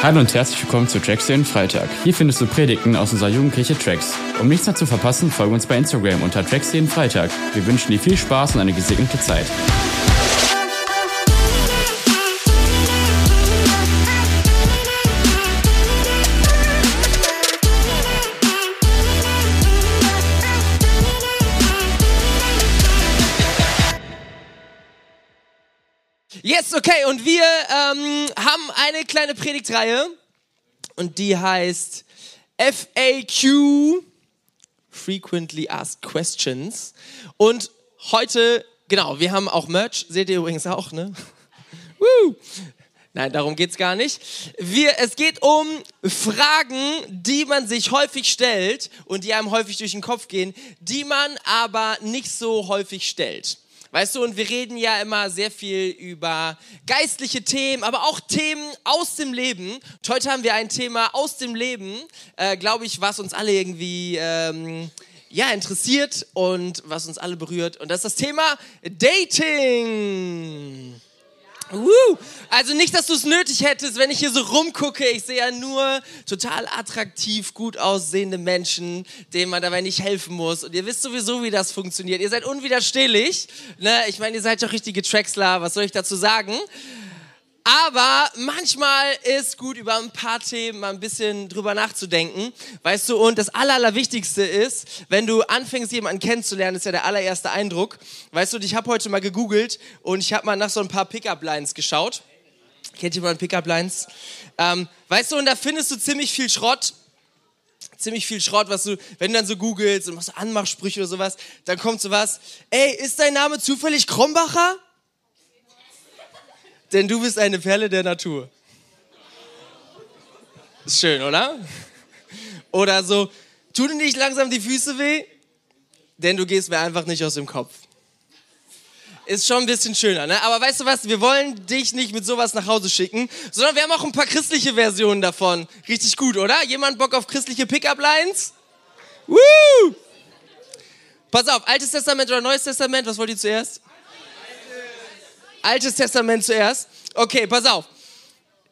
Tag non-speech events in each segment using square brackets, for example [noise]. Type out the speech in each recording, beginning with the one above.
Hallo und herzlich willkommen zu Tracks den Freitag. Hier findest du Predigten aus unserer Jugendkirche Tracks. Um nichts mehr zu verpassen, folge uns bei Instagram unter Tracks den Freitag. Wir wünschen dir viel Spaß und eine gesegnete Zeit. Okay, und wir ähm, haben eine kleine Predigtreihe und die heißt FAQ, Frequently Asked Questions. Und heute, genau, wir haben auch Merch, seht ihr übrigens auch, ne? [laughs] Woo! Nein, darum geht's gar nicht. Wir, es geht um Fragen, die man sich häufig stellt und die einem häufig durch den Kopf gehen, die man aber nicht so häufig stellt. Weißt du, und wir reden ja immer sehr viel über geistliche Themen, aber auch Themen aus dem Leben. Und heute haben wir ein Thema aus dem Leben, äh, glaube ich, was uns alle irgendwie ähm, ja, interessiert und was uns alle berührt. Und das ist das Thema Dating. Also nicht, dass du es nötig hättest, wenn ich hier so rumgucke. Ich sehe ja nur total attraktiv, gut aussehende Menschen, denen man dabei nicht helfen muss. Und ihr wisst sowieso, wie das funktioniert. Ihr seid unwiderstehlich. Ne? Ich meine, ihr seid doch richtige Tracksler. Was soll ich dazu sagen? Aber manchmal ist gut, über ein paar Themen mal ein bisschen drüber nachzudenken. Weißt du, und das Aller, Allerwichtigste ist, wenn du anfängst, jemanden kennenzulernen, ist ja der allererste Eindruck. Weißt du, ich habe heute mal gegoogelt und ich habe mal nach so ein paar Pickup-Lines geschaut. Kennt mal Pickup-Lines? Ähm, weißt du, und da findest du ziemlich viel Schrott ziemlich viel Schrott, was du, wenn du dann so googelst und machst Anmachsprüche oder sowas, dann kommt sowas, ey, ist dein Name zufällig Krombacher? Denn du bist eine Perle der Natur. Ist schön, oder? Oder so, tun dir nicht langsam die Füße weh? Denn du gehst mir einfach nicht aus dem Kopf. Ist schon ein bisschen schöner, ne? Aber weißt du was? Wir wollen dich nicht mit sowas nach Hause schicken, sondern wir haben auch ein paar christliche Versionen davon. Richtig gut, oder? Jemand Bock auf christliche Pickup-Lines? Woo! Pass auf, Altes Testament oder Neues Testament? Was wollt ihr zuerst? Altes Testament zuerst. Okay, pass auf.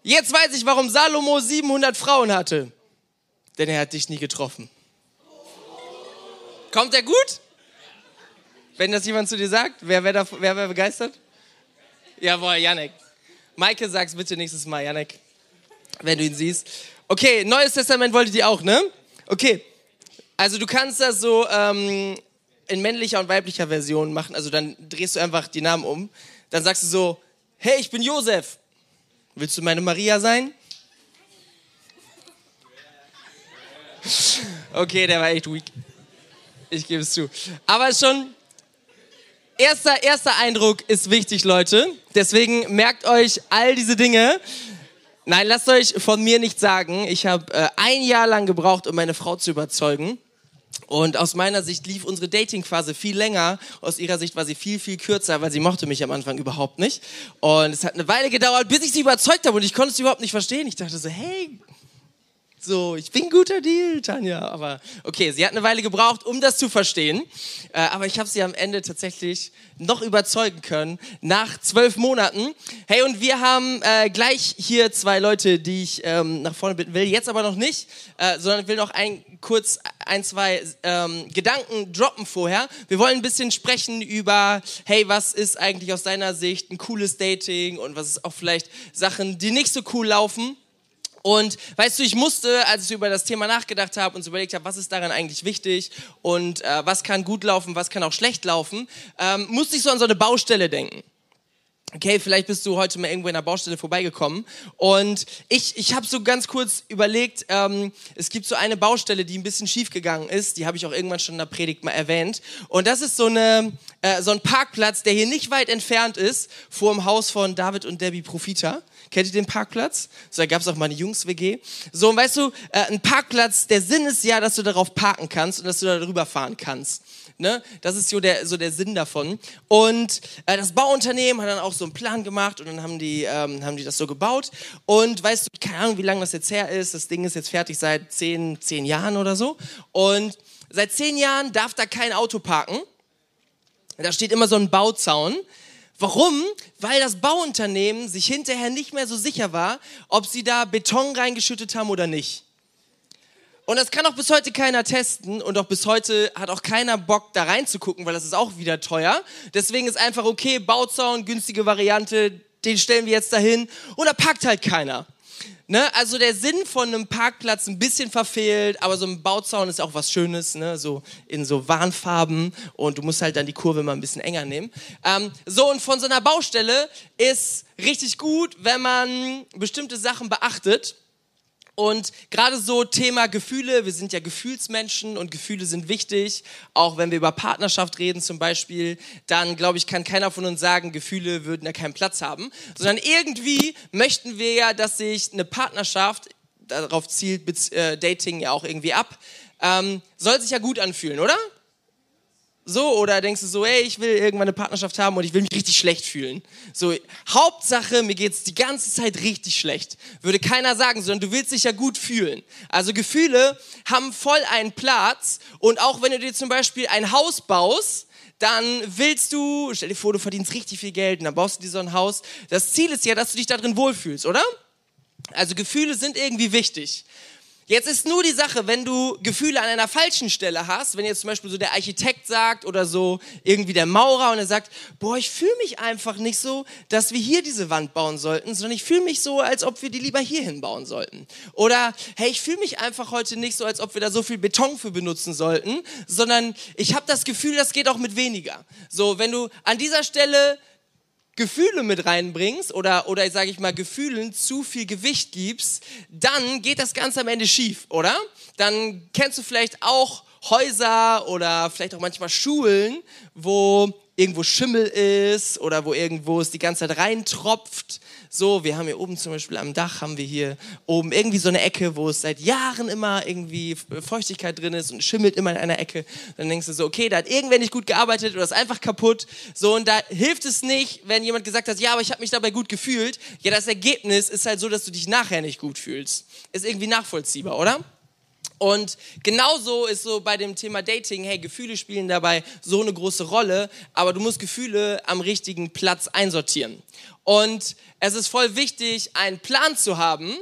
Jetzt weiß ich, warum Salomo 700 Frauen hatte. Denn er hat dich nie getroffen. Kommt er gut? Wenn das jemand zu dir sagt, wer wäre wer wär begeistert? Jawohl, Janek. Maike, sag's bitte nächstes Mal, Janek, wenn du ihn siehst. Okay, Neues Testament wolltet ihr auch, ne? Okay, also du kannst das so ähm, in männlicher und weiblicher Version machen. Also dann drehst du einfach die Namen um. Dann sagst du so, hey, ich bin Josef. Willst du meine Maria sein? [laughs] Okay, der war echt weak. Ich gebe es zu. Aber schon, erster, erster Eindruck ist wichtig, Leute. Deswegen merkt euch all diese Dinge. Nein, lasst euch von mir nicht sagen. Ich habe äh, ein Jahr lang gebraucht, um meine Frau zu überzeugen. Und aus meiner Sicht lief unsere Dating-Phase viel länger. Aus ihrer Sicht war sie viel, viel kürzer, weil sie mochte mich am Anfang überhaupt nicht. Und es hat eine Weile gedauert, bis ich sie überzeugt habe und ich konnte es überhaupt nicht verstehen. Ich dachte so, hey, so, ich bin ein guter Deal, Tanja. Aber okay, sie hat eine Weile gebraucht, um das zu verstehen. Äh, aber ich habe sie am Ende tatsächlich noch überzeugen können, nach zwölf Monaten. Hey, und wir haben äh, gleich hier zwei Leute, die ich ähm, nach vorne bitten will. Jetzt aber noch nicht, äh, sondern ich will noch ein, kurz ein, zwei ähm, Gedanken droppen vorher. Wir wollen ein bisschen sprechen über, hey, was ist eigentlich aus deiner Sicht ein cooles Dating und was ist auch vielleicht Sachen, die nicht so cool laufen. Und weißt du, ich musste, als ich über das Thema nachgedacht habe und so überlegt habe, was ist daran eigentlich wichtig und äh, was kann gut laufen, was kann auch schlecht laufen, ähm, musste ich so an so eine Baustelle denken. Okay, vielleicht bist du heute mal irgendwo in einer Baustelle vorbeigekommen. Und ich, ich habe so ganz kurz überlegt, ähm, es gibt so eine Baustelle, die ein bisschen schief gegangen ist. Die habe ich auch irgendwann schon in der Predigt mal erwähnt. Und das ist so, eine, äh, so ein Parkplatz, der hier nicht weit entfernt ist, vor dem Haus von David und Debbie Profita. Kennt ihr den Parkplatz? So, da gab es auch mal eine Jungs-WG. So, und weißt du, äh, ein Parkplatz, der Sinn ist ja, dass du darauf parken kannst und dass du da drüber fahren kannst. Ne? Das ist so der, so der Sinn davon. Und äh, das Bauunternehmen hat dann auch so einen Plan gemacht und dann haben die, ähm, haben die das so gebaut. Und weißt du, keine Ahnung, wie lange das jetzt her ist. Das Ding ist jetzt fertig seit zehn, zehn Jahren oder so. Und seit zehn Jahren darf da kein Auto parken. Da steht immer so ein Bauzaun Warum? Weil das Bauunternehmen sich hinterher nicht mehr so sicher war, ob sie da Beton reingeschüttet haben oder nicht. Und das kann auch bis heute keiner testen und auch bis heute hat auch keiner Bock da reinzugucken, weil das ist auch wieder teuer. Deswegen ist einfach okay, Bauzaun, günstige Variante, den stellen wir jetzt dahin oder packt halt keiner. Ne? Also der Sinn von einem Parkplatz ein bisschen verfehlt, aber so ein Bauzaun ist auch was Schönes, ne? so in so Warnfarben und du musst halt dann die Kurve mal ein bisschen enger nehmen. Ähm, so und von so einer Baustelle ist richtig gut, wenn man bestimmte Sachen beachtet. Und gerade so Thema Gefühle, wir sind ja Gefühlsmenschen und Gefühle sind wichtig. Auch wenn wir über Partnerschaft reden zum Beispiel, dann glaube ich, kann keiner von uns sagen, Gefühle würden ja keinen Platz haben. Sondern irgendwie möchten wir ja, dass sich eine Partnerschaft, darauf zielt äh, Dating ja auch irgendwie ab, ähm, soll sich ja gut anfühlen, oder? So, oder denkst du so, ey, ich will irgendwann eine Partnerschaft haben und ich will mich richtig schlecht fühlen. So, Hauptsache, mir geht's die ganze Zeit richtig schlecht. Würde keiner sagen, sondern du willst dich ja gut fühlen. Also Gefühle haben voll einen Platz und auch wenn du dir zum Beispiel ein Haus baust, dann willst du, stell dir vor, du verdienst richtig viel Geld und dann baust du dir so ein Haus. Das Ziel ist ja, dass du dich da drin wohlfühlst, oder? Also Gefühle sind irgendwie wichtig. Jetzt ist nur die Sache, wenn du Gefühle an einer falschen Stelle hast, wenn jetzt zum Beispiel so der Architekt sagt oder so irgendwie der Maurer und er sagt, boah, ich fühle mich einfach nicht so, dass wir hier diese Wand bauen sollten, sondern ich fühle mich so, als ob wir die lieber hier hinbauen sollten. Oder, hey, ich fühle mich einfach heute nicht so, als ob wir da so viel Beton für benutzen sollten, sondern ich habe das Gefühl, das geht auch mit weniger. So, wenn du an dieser Stelle Gefühle mit reinbringst oder, oder sage ich mal, Gefühlen zu viel Gewicht gibst, dann geht das Ganze am Ende schief, oder? Dann kennst du vielleicht auch Häuser oder vielleicht auch manchmal Schulen, wo irgendwo Schimmel ist oder wo irgendwo es die ganze Zeit reintropft. So, wir haben hier oben zum Beispiel am Dach, haben wir hier oben irgendwie so eine Ecke, wo es seit Jahren immer irgendwie Feuchtigkeit drin ist und schimmelt immer in einer Ecke. Dann denkst du so, okay, da hat irgendwer nicht gut gearbeitet oder ist einfach kaputt. So, und da hilft es nicht, wenn jemand gesagt hat, ja, aber ich habe mich dabei gut gefühlt. Ja, das Ergebnis ist halt so, dass du dich nachher nicht gut fühlst. Ist irgendwie nachvollziehbar, oder? Und genauso ist so bei dem Thema Dating, hey, Gefühle spielen dabei so eine große Rolle, aber du musst Gefühle am richtigen Platz einsortieren. Und es ist voll wichtig, einen Plan zu haben,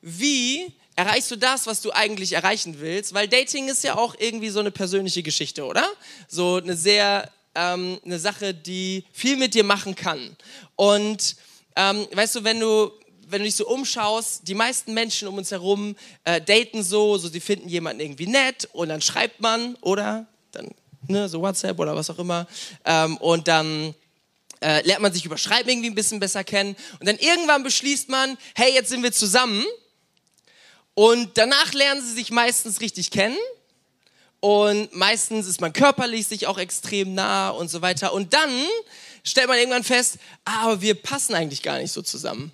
wie erreichst du das, was du eigentlich erreichen willst, weil Dating ist ja auch irgendwie so eine persönliche Geschichte, oder? So eine sehr, ähm, eine Sache, die viel mit dir machen kann. Und ähm, weißt du, wenn du wenn du dich so umschaust, die meisten Menschen um uns herum äh, daten so, so sie finden jemanden irgendwie nett und dann schreibt man oder dann ne, so WhatsApp oder was auch immer ähm, und dann äh, lernt man sich über Schreiben irgendwie ein bisschen besser kennen und dann irgendwann beschließt man, hey, jetzt sind wir zusammen und danach lernen sie sich meistens richtig kennen und meistens ist man körperlich sich auch extrem nah und so weiter und dann stellt man irgendwann fest, ah, aber wir passen eigentlich gar nicht so zusammen.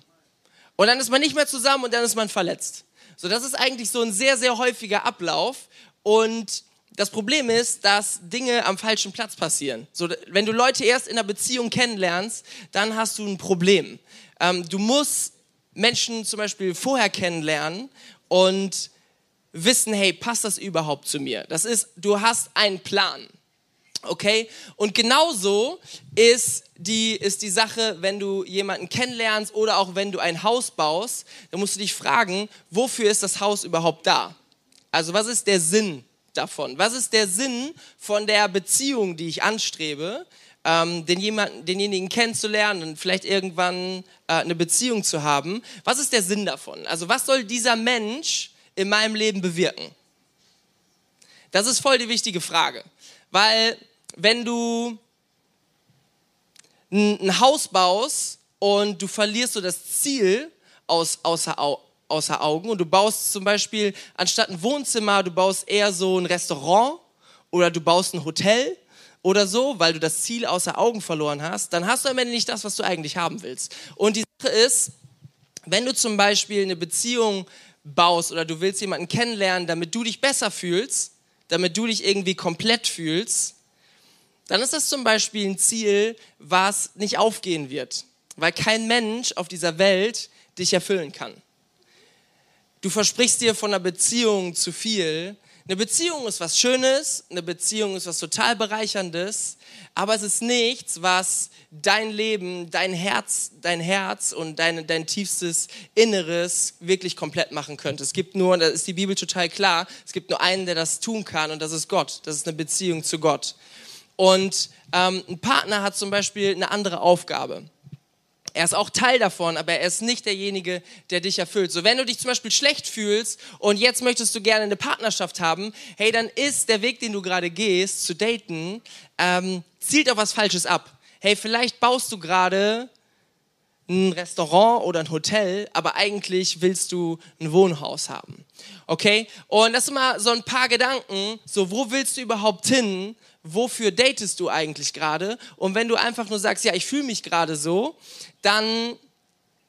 Und dann ist man nicht mehr zusammen und dann ist man verletzt. So, das ist eigentlich so ein sehr, sehr häufiger Ablauf. Und das Problem ist, dass Dinge am falschen Platz passieren. So, wenn du Leute erst in einer Beziehung kennenlernst, dann hast du ein Problem. Ähm, du musst Menschen zum Beispiel vorher kennenlernen und wissen, hey, passt das überhaupt zu mir? Das ist, du hast einen Plan. Okay? Und genauso ist die, ist die Sache, wenn du jemanden kennenlernst oder auch wenn du ein Haus baust, dann musst du dich fragen, wofür ist das Haus überhaupt da? Also was ist der Sinn davon? Was ist der Sinn von der Beziehung, die ich anstrebe? Ähm, den jemanden, denjenigen kennenzulernen und vielleicht irgendwann äh, eine Beziehung zu haben. Was ist der Sinn davon? Also was soll dieser Mensch in meinem Leben bewirken? Das ist voll die wichtige Frage, weil wenn du ein Haus baust und du verlierst so das Ziel aus, außer, außer Augen und du baust zum Beispiel anstatt ein Wohnzimmer, du baust eher so ein Restaurant oder du baust ein Hotel oder so, weil du das Ziel außer Augen verloren hast, dann hast du am Ende nicht das, was du eigentlich haben willst. Und die Sache ist, wenn du zum Beispiel eine Beziehung baust oder du willst jemanden kennenlernen, damit du dich besser fühlst, damit du dich irgendwie komplett fühlst, dann ist das zum Beispiel ein Ziel, was nicht aufgehen wird, weil kein Mensch auf dieser Welt dich erfüllen kann. Du versprichst dir von einer Beziehung zu viel, Eine Beziehung ist was Schönes, eine Beziehung ist was total Bereicherndes, aber es ist nichts, was dein Leben, dein Herz, dein Herz und dein, dein tiefstes Inneres wirklich komplett machen könnte. Es gibt nur, und da ist die Bibel total klar, es gibt nur einen, der das tun kann und das ist Gott. Das ist eine Beziehung zu Gott. Und ähm, ein Partner hat zum Beispiel eine andere Aufgabe. Er ist auch Teil davon, aber er ist nicht derjenige, der dich erfüllt. So, wenn du dich zum Beispiel schlecht fühlst und jetzt möchtest du gerne eine Partnerschaft haben, hey, dann ist der Weg, den du gerade gehst, zu daten, ähm, zielt auf was Falsches ab. Hey, vielleicht baust du gerade ein Restaurant oder ein Hotel, aber eigentlich willst du ein Wohnhaus haben. Okay? Und das sind mal so ein paar Gedanken. So, wo willst du überhaupt hin? Wofür datest du eigentlich gerade? Und wenn du einfach nur sagst, ja, ich fühle mich gerade so, dann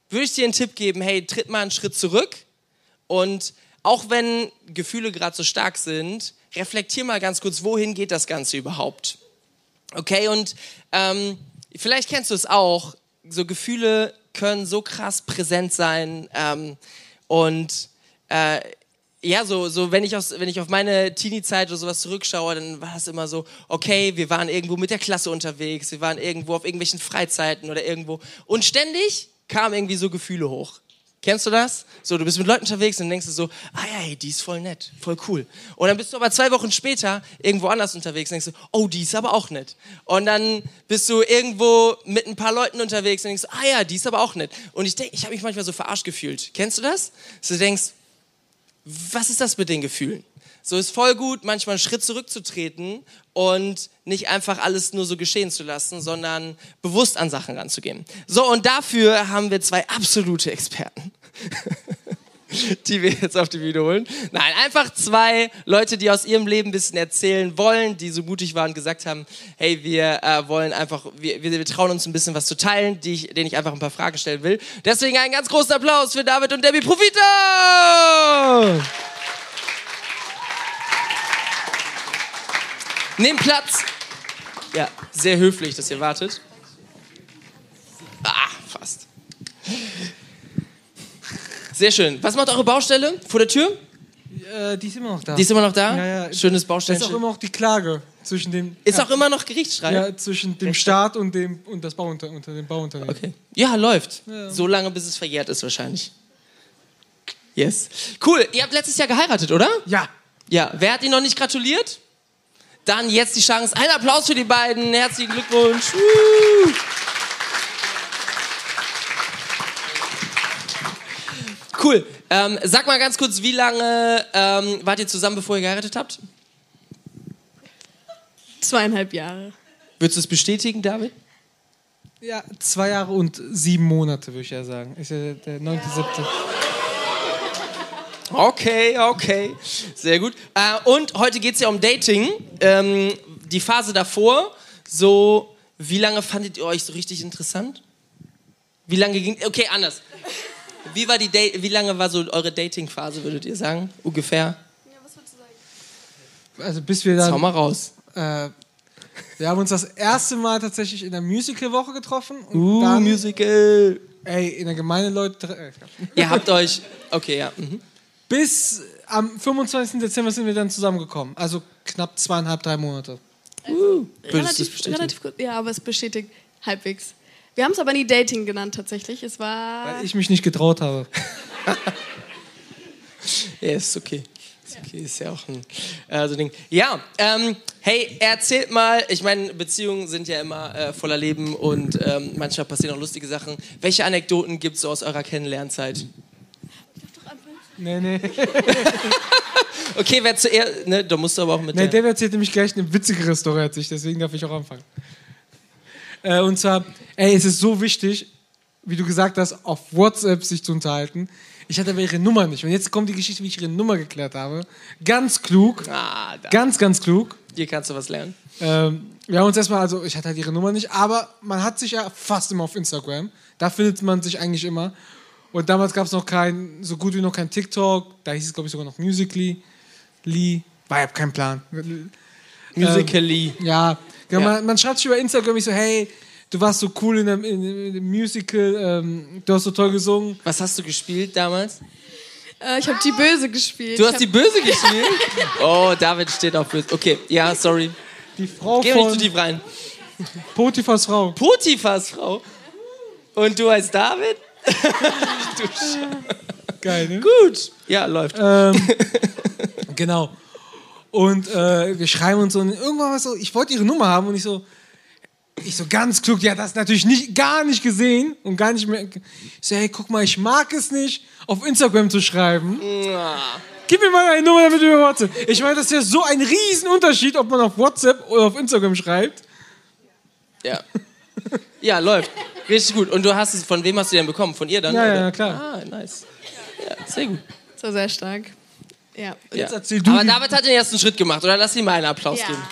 würde ich dir einen Tipp geben, hey, tritt mal einen Schritt zurück und auch wenn Gefühle gerade so stark sind, reflektier mal ganz kurz, wohin geht das Ganze überhaupt? Okay, und ähm, vielleicht kennst du es auch, so Gefühle können so krass präsent sein ähm, und äh, ja, so, so wenn, ich aus, wenn ich auf meine Teenie-Zeit oder sowas zurückschaue, dann war das immer so, okay, wir waren irgendwo mit der Klasse unterwegs, wir waren irgendwo auf irgendwelchen Freizeiten oder irgendwo. Und ständig kamen irgendwie so Gefühle hoch. Kennst du das? So, du bist mit Leuten unterwegs und denkst so, ah ja, hey, die ist voll nett, voll cool. Und dann bist du aber zwei Wochen später irgendwo anders unterwegs und denkst du, oh, die ist aber auch nett. Und dann bist du irgendwo mit ein paar Leuten unterwegs und denkst, ah ja, die ist aber auch nett. Und ich denke, ich habe mich manchmal so verarscht gefühlt. Kennst du das? So du denkst, was ist das mit den Gefühlen? So ist voll gut, manchmal einen Schritt zurückzutreten und nicht einfach alles nur so geschehen zu lassen, sondern bewusst an Sachen ranzugehen. So, und dafür haben wir zwei absolute Experten. [laughs] die wir jetzt auf die Bühne holen. Nein, einfach zwei Leute, die aus ihrem Leben ein bisschen erzählen wollen, die so mutig waren und gesagt haben, hey, wir äh, wollen einfach, wir, wir, wir, trauen uns ein bisschen was zu teilen, die ich, denen ich einfach ein paar Fragen stellen will. Deswegen einen ganz großen Applaus für David und Debbie Profito! Nehmt Platz. Ja, sehr höflich, dass ihr wartet. Ah, fast. Sehr schön. Was macht eure Baustelle vor der Tür? Äh, die ist immer noch da. Die ist immer noch da? Ja, ja. Schönes Baustellen. Ist auch immer noch die Klage zwischen dem. Ist ja. auch immer noch Gerichtsstreit? Ja, zwischen dem Staat und dem und das Bauunter, unter dem Bauunternehmen. Okay. Ja, läuft. Ja. So lange, bis es verjährt ist wahrscheinlich. Yes. Cool. Ihr habt letztes Jahr geheiratet, oder? Ja. Ja. Wer hat Ihnen noch nicht gratuliert? Dann jetzt die Chance. Ein Applaus für die beiden. Herzlichen Glückwunsch. Cool. Ähm, sag mal ganz kurz, wie lange ähm, wart ihr zusammen, bevor ihr geheiratet habt? Zweieinhalb Jahre. Würdest du es bestätigen, David? Ja, zwei Jahre und sieben Monate, würde ich ja sagen. Ist ja der 9.7. Okay, okay. Sehr gut. Äh, und heute geht es ja um Dating. Ähm, die Phase davor, so, wie lange fandet ihr euch so richtig interessant? Wie lange ging. Okay, anders. Wie, war die wie lange war so eure Dating-Phase, würdet ihr sagen? Ungefähr? Ja, was würdest du sagen? Also bis wir dann... Schau mal raus. Äh, wir haben uns das erste Mal tatsächlich in der Musical-Woche getroffen. Und uh, dann, Musical! Ey, in der Gemeinde Leute... Äh, ihr habt euch... Okay, ja. Mhm. Bis am 25. Dezember sind wir dann zusammengekommen. Also knapp zweieinhalb, drei Monate. Uh, relativ, relativ gut. Ja, aber es bestätigt halbwegs. Wir haben es aber nie Dating genannt tatsächlich. Es war. Weil ich mich nicht getraut habe. [laughs] ja, ist okay. Ist okay, ist ja auch ein äh, so Ding. Ja, ähm, hey, erzählt mal, ich meine, Beziehungen sind ja immer äh, voller Leben und ähm, manchmal passieren auch lustige Sachen. Welche Anekdoten gibt es so aus eurer Kennenlernzeit? Nee, nee. [laughs] okay, wer zuerst, ne, da musst du aber auch mit Nee, der, der erzählt nämlich gleich eine witzigere Story als ich, deswegen darf ich auch anfangen. Äh, und zwar, ey, es ist so wichtig, wie du gesagt hast, auf WhatsApp sich zu unterhalten. Ich hatte aber ihre Nummer nicht. Und jetzt kommt die Geschichte, wie ich ihre Nummer geklärt habe. Ganz klug. Ah, ganz, ganz klug. Hier kannst du was lernen. Ähm, wir haben uns erstmal, also ich hatte halt ihre Nummer nicht, aber man hat sich ja fast immer auf Instagram. Da findet man sich eigentlich immer. Und damals gab es noch kein, so gut wie noch kein TikTok. Da hieß es, glaube ich, sogar noch Musically. Lee. War ja kein Plan. Musically. Ähm, ja, ja. Man, man, schreibt sich über Instagram, ich so, hey, du warst so cool in dem, in dem Musical, ähm, du hast so toll gesungen. Was hast du gespielt damals? Äh, ich habe die Böse gespielt. Du hast die Böse gespielt? Oh, David steht auf Böse. Okay, ja, sorry. Die Frau Geh nicht zu von tief rein. Potiphas Frau. Potiphas Frau. Und du heißt David? [laughs] Geil, ne? Gut. Ja, läuft. Ähm, [laughs] genau. Und äh, wir schreiben uns so und irgendwann war so, ich wollte ihre Nummer haben und ich so, ich so ganz klug, die hat das natürlich nicht, gar nicht gesehen und gar nicht mehr. Ich so, hey, guck mal, ich mag es nicht, auf Instagram zu schreiben. Gib mir mal deine Nummer, damit du mir WhatsApp. Ich meine, das ist ja so ein Riesenunterschied, ob man auf WhatsApp oder auf Instagram schreibt. Ja. Ja, läuft. Richtig gut. Und du hast es, von wem hast du den bekommen? Von ihr dann? Ja, ja, oder? ja, klar. Ah, nice. Ja, sehr gut. War sehr stark. Ja. Ja. Jetzt erzähl du Aber David hat den ersten Schritt gemacht, oder? Lass ihm mal einen Applaus ja. geben.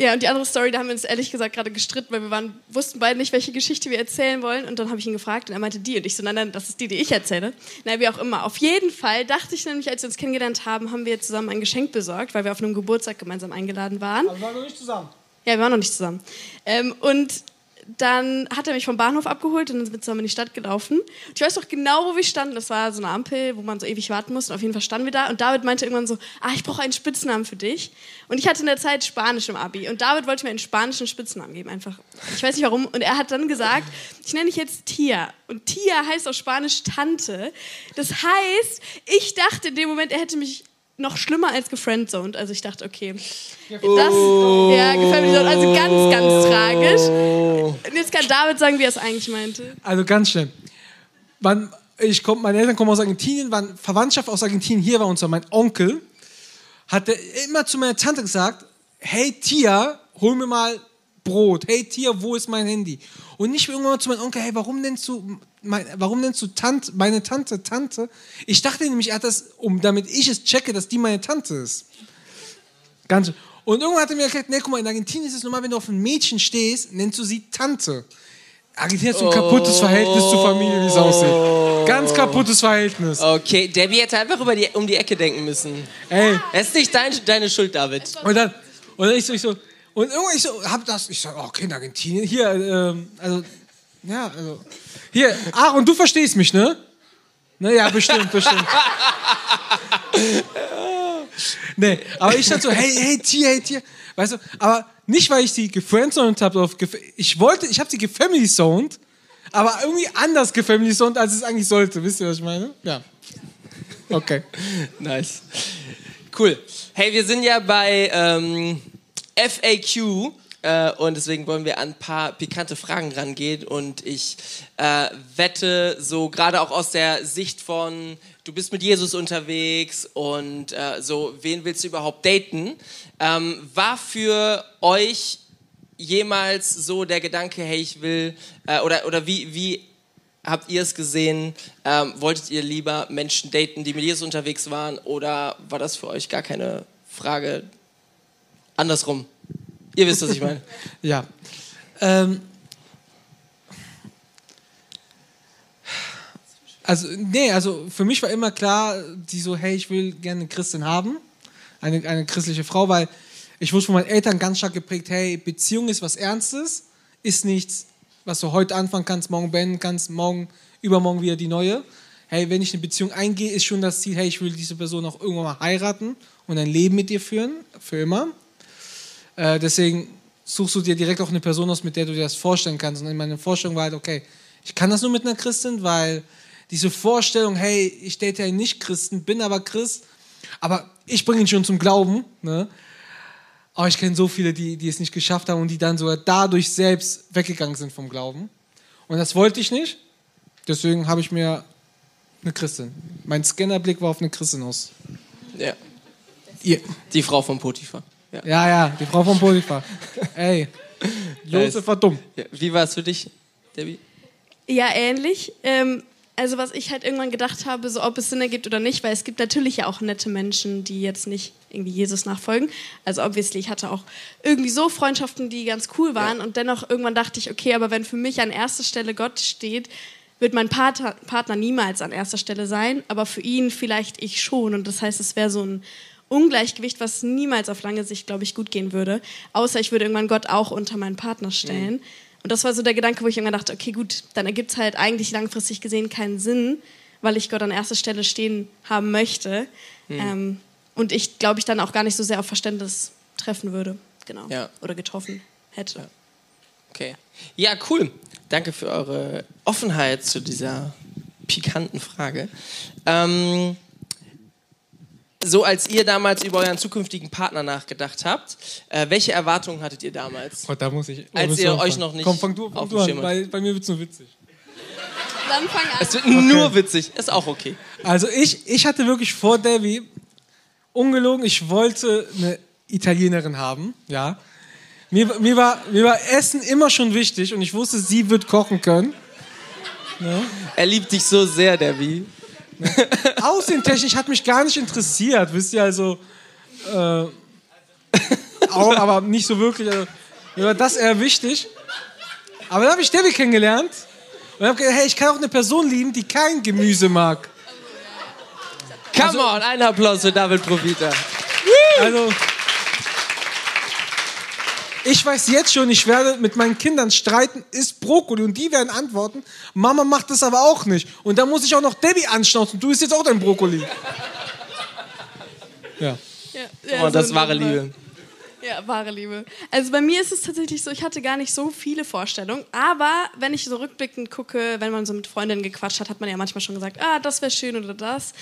Ja, und die andere Story, da haben wir uns ehrlich gesagt gerade gestritten, weil wir waren, wussten beide nicht, welche Geschichte wir erzählen wollen. Und dann habe ich ihn gefragt und er meinte die. Und ich so, nein, nein, das ist die, die ich erzähle. Na, wie auch immer. Auf jeden Fall dachte ich nämlich, als wir uns kennengelernt haben, haben wir zusammen ein Geschenk besorgt, weil wir auf einem Geburtstag gemeinsam eingeladen waren. Wir waren noch nicht zusammen. Ja, wir waren noch nicht zusammen. Ähm, und dann hat er mich vom Bahnhof abgeholt und dann sind wir zusammen in die Stadt gelaufen. Ich weiß noch genau, wo wir standen. Das war so eine Ampel, wo man so ewig warten musste. Und auf jeden Fall standen wir da. Und David meinte irgendwann so, ah, ich brauche einen Spitznamen für dich. Und ich hatte in der Zeit Spanisch im Abi. Und David wollte mir einen spanischen Spitznamen geben. Einfach, ich weiß nicht warum. Und er hat dann gesagt, ich nenne dich jetzt Tia. Und Tia heißt auf Spanisch Tante. Das heißt, ich dachte in dem Moment, er hätte mich noch schlimmer als gefriendzoned. Also ich dachte, okay, das, ja, gefällt mir also ganz, ganz kann David sagen, wie er es eigentlich meinte. Also ganz schnell. Wann, ich komm, meine Eltern kommen aus Argentinien, waren Verwandtschaft aus Argentinien hier war zwar mein Onkel, hat er immer zu meiner Tante gesagt, hey Tia, hol mir mal Brot. Hey Tia, wo ist mein Handy? Und nicht irgendwann mal zu meinem Onkel, hey, warum nennst du, mein, warum nennst du Tante, meine Tante Tante? Ich dachte nämlich, er hat das, um, damit ich es checke, dass die meine Tante ist. Ganz. Und irgendwann hat er mir erklärt, nee, guck mal, in Argentinien ist es normal, wenn du auf ein Mädchen stehst, nennst du sie Tante. Argentinien hat so ein kaputtes Verhältnis zur Familie, wie es aussieht. Ganz kaputtes Verhältnis. Okay, Debbie hätte einfach über die, um die Ecke denken müssen. Ey, Das ist nicht dein, deine Schuld, David. und dann, und dann ich so, ich so, und irgendwann ich so, hab das, ich so, oh, okay, in Argentinien, hier, ähm, also, ja, also, hier, ach, und du verstehst mich, ne? Ne, ja, bestimmt, bestimmt. [laughs] nee, aber ich dachte so, hey, hey, Tier, hey, Tier, weißt du, aber nicht, weil ich sie gefriendzoned habe, ich wollte, ich habe sie gefamily-zoned, aber irgendwie anders gefamily-zoned, als es eigentlich sollte, wisst ihr, was ich meine? Ja. Okay. Nice. Cool. Hey, wir sind ja bei ähm, FAQ äh, und deswegen wollen wir an ein paar pikante Fragen rangehen und ich äh, wette, so gerade auch aus der Sicht von, du bist mit Jesus unterwegs und äh, so, wen willst du überhaupt daten, ähm, war für euch jemals so der Gedanke, hey, ich will, äh, oder, oder wie, wie habt ihr es gesehen? Ähm, wolltet ihr lieber Menschen daten, die mit Jesus unterwegs waren, oder war das für euch gar keine Frage? Andersrum. Ihr wisst, was ich meine. [laughs] Ja. Ähm, also, nee, also für mich war immer klar, die so, hey, ich will gerne eine Christin haben, eine, eine christliche Frau, weil ich wurde von meinen Eltern ganz stark geprägt, hey, Beziehung ist was Ernstes, ist nichts, was du heute anfangen kannst, morgen beenden kannst, morgen, übermorgen wieder die neue. Hey, wenn ich eine Beziehung eingehe, ist schon das Ziel, hey, ich will diese Person auch irgendwann mal heiraten und ein Leben mit dir führen, für immer. Äh, deswegen suchst du dir direkt auch eine Person aus, mit der du dir das vorstellen kannst. Und meine Vorstellung war halt, okay, ich kann das nur mit einer Christin, weil diese Vorstellung, hey, ich date ja nicht Christen, bin aber Christ, aber ich bringe ihn schon zum Glauben. Ne? Aber ich kenne so viele, die, die es nicht geschafft haben und die dann sogar dadurch selbst weggegangen sind vom Glauben. Und das wollte ich nicht. Deswegen habe ich mir eine Christin. Mein Scannerblick war auf eine Christin aus. Ja. Ihr. Die Frau von Potiphar. Ja. Ja, ja, die Frau von Potiphar. Ey, [laughs] Josef war dumm. Ja. Wie war es für dich, Debbie? Ja, ähnlich. Ähm, also was ich halt irgendwann gedacht habe, so ob es Sinn ergibt oder nicht, weil es gibt natürlich ja auch nette Menschen, die jetzt nicht irgendwie Jesus nachfolgen. Also obviously, ich hatte auch irgendwie so Freundschaften, die ganz cool waren Ja. und dennoch irgendwann dachte ich, okay, aber wenn für mich an erster Stelle Gott steht, wird mein Partner, Partner niemals an erster Stelle sein, aber für ihn vielleicht ich schon. Und das heißt, es wäre so ein Ungleichgewicht, was niemals auf lange Sicht, glaube ich, gut gehen würde. Außer ich würde irgendwann Gott auch unter meinen Partner stellen. Und das war so der Gedanke, wo ich immer dachte, okay, gut, dann ergibt es halt eigentlich langfristig gesehen keinen Sinn, weil ich Gott an erster Stelle stehen haben möchte. Hm. Ähm, und ich glaube, ich dann auch gar nicht so sehr auf Verständnis treffen würde. Genau. Ja. Oder getroffen hätte. Okay. Ja, cool. Danke für eure Offenheit zu dieser pikanten Frage. Ähm, so als ihr damals über euren zukünftigen Partner nachgedacht habt, äh, welche Erwartungen hattet ihr damals? Gott, da muss ich. Als muss ihr euch noch nicht Komm, fang du, fang auf du an, weil bei mir wird es nur witzig. Dann fang an. Es wird nur witzig, ist auch okay. Also ich, ich hatte wirklich vor Debbie, ungelogen, ich wollte eine Italienerin haben, ja. Mir, mir, war, mir war Essen immer schon wichtig und ich wusste, sie wird kochen können. Er liebt dich so sehr, Debbie. [laughs] Aussehentechnisch hat mich gar nicht interessiert, wisst ihr, also äh, auch, aber nicht so wirklich. Also, war das eher wichtig. Aber dann habe ich Debbie kennengelernt und habe gedacht, hey, ich kann auch eine Person lieben, die kein Gemüse mag. Come on, ein Applaus für David Provita. Also, ich weiß jetzt schon, ich werde mit meinen Kindern streiten, ist Brokkoli und die werden antworten, Mama macht das aber auch nicht. Und da muss ich auch noch Debbie anschnauzen, du isst jetzt auch dein Brokkoli. Ja. Ja, ja, Oh, das so wahre eine- Liebe. Ja, wahre Liebe. Also bei mir ist es tatsächlich so, ich hatte gar nicht so viele Vorstellungen, aber wenn ich so rückblickend gucke, wenn man so mit Freundinnen gequatscht hat, hat man ja manchmal schon gesagt, ah, das wäre schön oder das.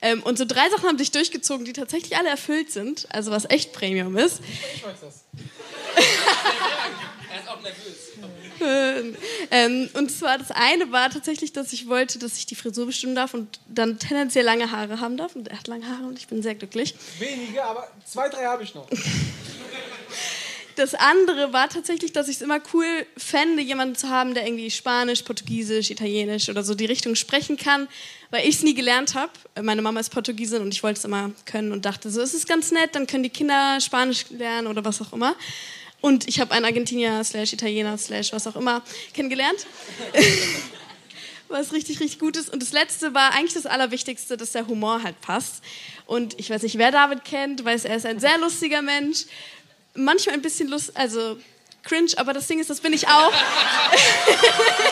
Ähm, und so drei Sachen haben sich durchgezogen, die tatsächlich alle erfüllt sind, also was echt Premium ist. Ich weiß das. [laughs] [laughs] Ähm, und zwar das eine war tatsächlich, dass ich wollte, dass ich die Frisur bestimmen darf und dann tendenziell lange Haare haben darf. Und er hat lange Haare und ich bin sehr glücklich. Wenige, aber zwei, drei habe ich noch. [laughs] Das andere war tatsächlich, dass ich es immer cool fände, jemanden zu haben, der irgendwie Spanisch, Portugiesisch, Italienisch oder so die Richtung sprechen kann, weil ich es nie gelernt habe. Meine Mama ist Portugiesin und ich wollte es immer können und dachte, so es ist ganz nett, dann können die Kinder Spanisch lernen oder was auch immer. Und ich habe einen Argentinier slash Italiener slash was auch immer kennengelernt. [laughs] was richtig, richtig gut ist. Und das letzte war eigentlich das Allerwichtigste, dass der Humor halt passt. Und ich weiß nicht, wer David kennt, weiß, er ist ein sehr lustiger Mensch. Manchmal ein bisschen lust, also cringe, aber das Ding ist, das bin ich auch. [laughs]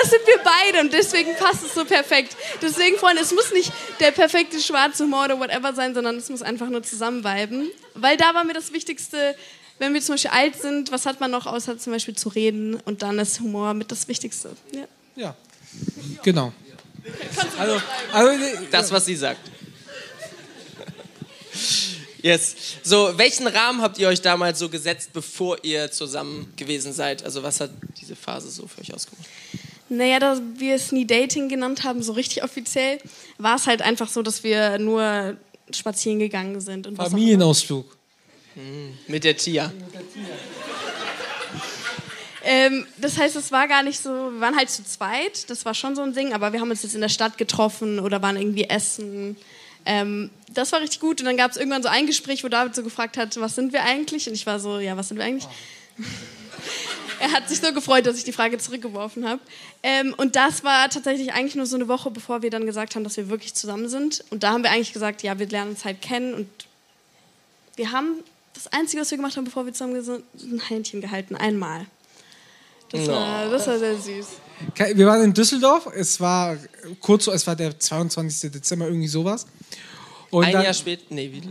das sind wir beide und deswegen passt es so perfekt. Deswegen, Freunde, es muss nicht der perfekte schwarze Humor oder whatever sein, sondern es muss einfach nur zusammenviben. Weil da war mir das Wichtigste, wenn wir zum Beispiel alt sind, was hat man noch außer zum Beispiel zu reden und dann ist Humor mit das Wichtigste. Ja. Ja. Genau. Also, also Das, was sie sagt. Yes. So, welchen Rahmen habt ihr euch damals so gesetzt, bevor ihr zusammen gewesen seid? Also, was hat diese Phase so für euch ausgemacht? Naja, da wir es nie Dating genannt haben, so richtig offiziell, war es halt einfach so, dass wir nur spazieren gegangen sind. Und was auch immer. Familienausflug. Mit der Tia. Ähm, das heißt, es war gar nicht so, wir waren halt zu zweit, das war schon so ein Ding, aber wir haben uns jetzt in der Stadt getroffen oder waren irgendwie essen. Ähm, das war richtig gut und dann gab es irgendwann so ein Gespräch, wo David so gefragt hat, was sind wir eigentlich? Und ich war so, ja, was sind wir eigentlich? [laughs] er hat sich so gefreut, dass ich die Frage zurückgeworfen habe. Ähm, und das war tatsächlich eigentlich nur so eine Woche, bevor wir dann gesagt haben, dass wir wirklich zusammen sind. Und da haben wir eigentlich gesagt, ja, wir lernen uns halt kennen und wir haben das Einzige, was wir gemacht haben, bevor wir zusammen sind, ein Händchen gehalten, einmal. Das, war, das war sehr süß. Wir waren in Düsseldorf. Es war kurz, so- es war der 22. Dezember, irgendwie sowas. Und Ein dann, Jahr später. Nee, wie?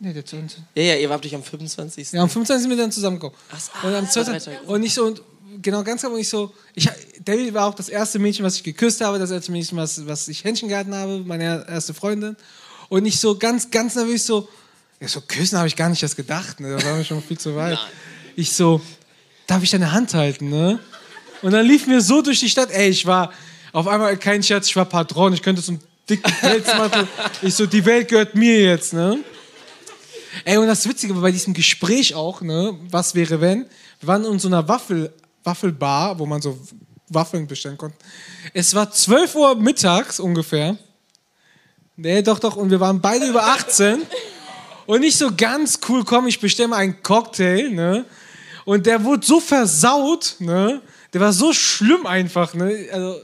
Nee, der 22. Ja, ja, ihr wart euch am 25. Ja, am 15. sind wir dann zusammengekommen. Ach so, und am ah, drei 12. Tage. Und ich so, und genau, ganz genau, und ich so, ich, David war auch das erste Mädchen, was ich geküsst habe, das erste Mädchen, was, was ich Händchen gehalten habe, meine erste Freundin. Und ich so ganz, ganz nervös so, ja, so küssen habe ich gar nicht erst gedacht, ne? da waren wir schon viel zu weit. Nein. Ich so, darf ich deine Hand halten, ne? Und dann liefen wir so durch die Stadt, ey, ich war auf einmal kein Scherz, ich war Patron, ich könnte so einen dicken [laughs] Pelz machen. Ich so, die Welt gehört mir jetzt, ne? Ey, und das Witzige bei diesem Gespräch auch, ne, was wäre wenn, wir waren in so einer Waffel, Waffelbar, wo man so Waffeln bestellen konnte. Es war 12 Uhr mittags ungefähr. Nee, doch, doch, und wir waren beide über 18. Und nicht so ganz cool, komm, ich bestelle mal einen Cocktail, ne? Und der wurde so versaut, ne? Der war so schlimm einfach, ne? Also,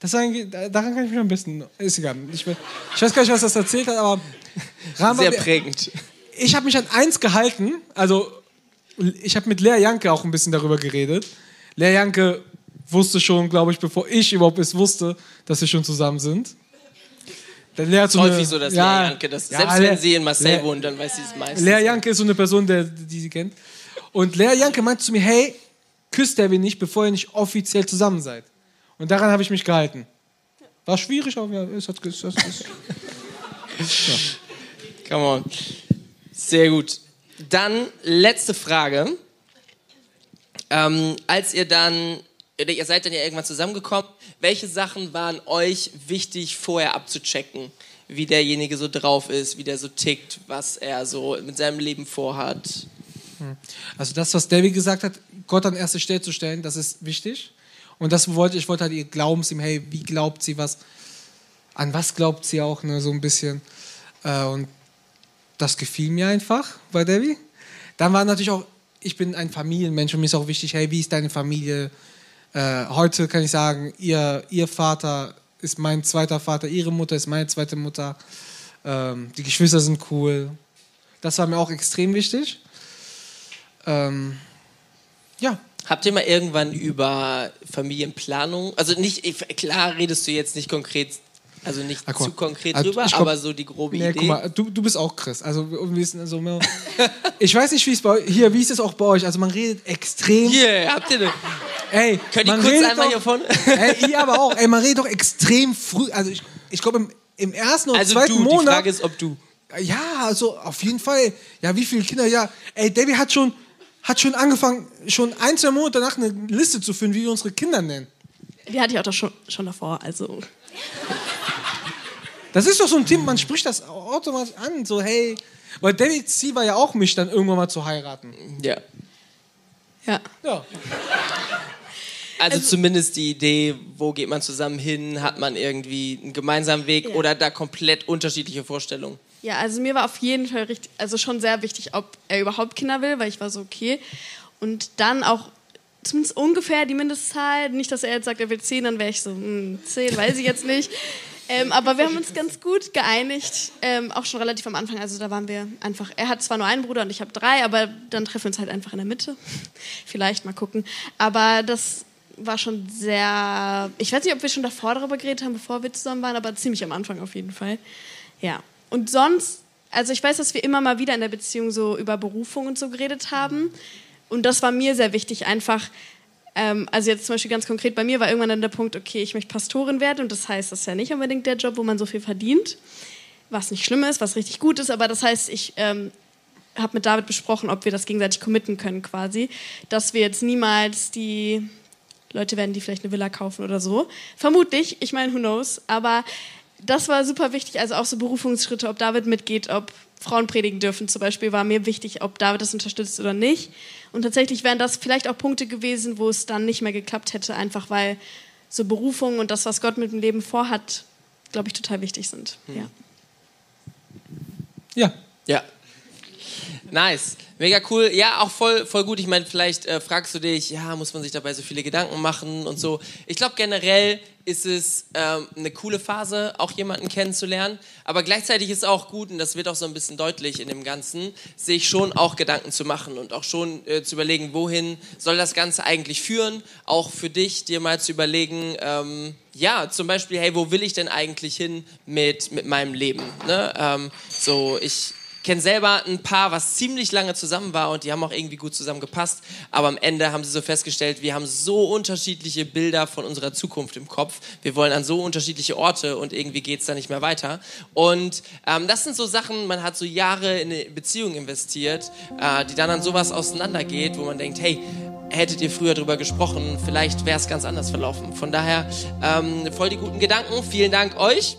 das daran kann ich mich am besten, ist egal. Ich, ich weiß gar nicht, was das erzählt hat, aber Rahman- [laughs] Sehr prägend. Ich habe mich an eins gehalten, also ich habe mit Lea Janke auch ein bisschen darüber geredet. Lea Janke wusste schon, glaube ich, bevor ich überhaupt es wusste, dass wir schon zusammen sind. Der Lea so häufig so, dass ja, Lea Janke das, ja, selbst wenn sie in Marseille Lea, wohnt, dann weiß sie es meistens. Lea Janke ist so eine Person, der, die sie kennt. Und Lea Janke meinte zu mir, hey, küsst er mich nicht, bevor ihr nicht offiziell zusammen seid. Und daran habe ich mich gehalten. War schwierig, aber ja, es hat geküsst. ja. [laughs] Come on. Sehr gut. Dann letzte Frage. Ähm, als ihr dann, ihr seid dann ja irgendwann zusammengekommen, welche Sachen waren euch wichtig vorher abzuchecken? Wie derjenige so drauf ist, wie der so tickt, was er so mit seinem Leben vorhat? Hm. Also das, was David gesagt hat, Gott an erste Stelle zu stellen, das ist wichtig. Und das wollte ich wollte halt ihr Glaubens ihm, hey, wie glaubt sie was? An was glaubt sie auch, ne, so ein bisschen. Äh, und das gefiel mir einfach bei Debbie. Dann war natürlich auch, ich bin ein Familienmensch und mir ist auch wichtig, hey, wie ist deine Familie? Äh, heute kann ich sagen, ihr, ihr Vater ist mein zweiter Vater, ihre Mutter ist meine zweite Mutter. Ähm, die Geschwister sind cool. Das war mir auch extrem wichtig. Ähm, ja. Habt ihr mal irgendwann über Familienplanung, also nicht, klar redest du jetzt nicht konkret also nicht ah, zu konkret also, drüber, aber so die grobe nee, Idee. Guck mal, du, du bist auch Chris. Also, also ich weiß nicht, wie es bei hier, wie ist es auch bei euch? Also man redet extrem. Hier, habt ihr denn? Ey, Könnt ihr kurz einmal doch, hier vorne? Ey, ihr aber auch. Ey, man redet doch extrem früh. Also ich, ich glaube im, im ersten oder also zweiten du, Monat. Die Frage ist, ob du. Ja, also auf jeden Fall. Ja, wie viele Kinder? Ja, ey, Debbie hat schon, hat schon angefangen, schon ein, zwei Monate danach eine Liste zu führen, wie wir unsere Kinder nennen. Die hatte ich auch doch schon, schon davor, also. Das ist doch so ein Thema, man spricht das automatisch an, so hey, weil David Ziel war ja auch mich dann irgendwann mal zu heiraten. Ja. Ja. Ja. Also, also, zumindest die Idee, wo geht man zusammen hin, hat man irgendwie einen gemeinsamen Weg ja. oder da komplett unterschiedliche Vorstellungen? Ja, also mir war auf jeden Fall richtig, also schon sehr wichtig, ob er überhaupt Kinder will, weil ich war so okay. Und dann auch zumindest ungefähr die Mindestzahl, nicht, dass er jetzt sagt, er will zehn, dann wäre ich so, hm, zehn, weiß ich jetzt nicht. Ähm, aber wir haben uns ganz gut geeinigt, ähm, auch schon relativ am Anfang. Also da waren wir einfach, er hat zwar nur einen Bruder und ich habe drei, aber dann treffen wir uns halt einfach in der Mitte. [laughs] Vielleicht mal gucken. Aber das war schon sehr, ich weiß nicht, ob wir schon davor darüber geredet haben, bevor wir zusammen waren, aber ziemlich am Anfang auf jeden Fall. Ja. Und sonst, also ich weiß, dass wir immer mal wieder in der Beziehung so über Berufung und so geredet haben. Und das war mir sehr wichtig, einfach ähm, also jetzt zum Beispiel ganz konkret bei mir war irgendwann dann der Punkt, okay, ich möchte Pastorin werden und das heißt, das ist ja nicht unbedingt der Job, wo man so viel verdient, was nicht schlimm ist, was richtig gut ist, aber das heißt, ich ähm, habe mit David besprochen, ob wir das gegenseitig committen können quasi, dass wir jetzt niemals die Leute werden, die vielleicht eine Villa kaufen oder so. Vermutlich, ich meine, who knows, aber das war super wichtig, also auch so Berufungsschritte, ob David mitgeht, ob Frauen predigen dürfen zum Beispiel, war mir wichtig, ob David das unterstützt oder nicht. Und tatsächlich wären das vielleicht auch Punkte gewesen, wo es dann nicht mehr geklappt hätte, einfach weil so Berufung und das, was Gott mit dem Leben vorhat, glaube ich, total wichtig sind. Hm. Ja. Ja. Ja. Nice. Mega cool. Ja, auch voll, voll gut. Ich meine, vielleicht äh, fragst du dich, ja, muss man sich dabei so viele Gedanken machen und so. Ich glaube, generell ist es ähm, eine coole Phase, auch jemanden kennenzulernen. Aber gleichzeitig ist es auch gut, und das wird auch so ein bisschen deutlich in dem Ganzen, sich schon auch Gedanken zu machen und auch schon äh, zu überlegen, wohin soll das Ganze eigentlich führen. Auch für dich, dir mal zu überlegen, ähm, ja, zum Beispiel, hey, wo will ich denn eigentlich hin mit, mit meinem Leben? Ne? Ähm, so, ich kenne selber ein Paar, was ziemlich lange zusammen war und die haben auch irgendwie gut zusammengepasst. Aber am Ende haben sie so festgestellt, wir haben so unterschiedliche Bilder von unserer Zukunft im Kopf. Wir wollen an so unterschiedliche Orte und irgendwie geht es da nicht mehr weiter. Und ähm, das sind so Sachen, man hat so Jahre in eine Beziehung investiert, äh, die dann an sowas auseinandergeht, wo man denkt, hey, hättet ihr früher drüber gesprochen, vielleicht wäre es ganz anders verlaufen. Von daher ähm, voll die guten Gedanken. Vielen Dank euch.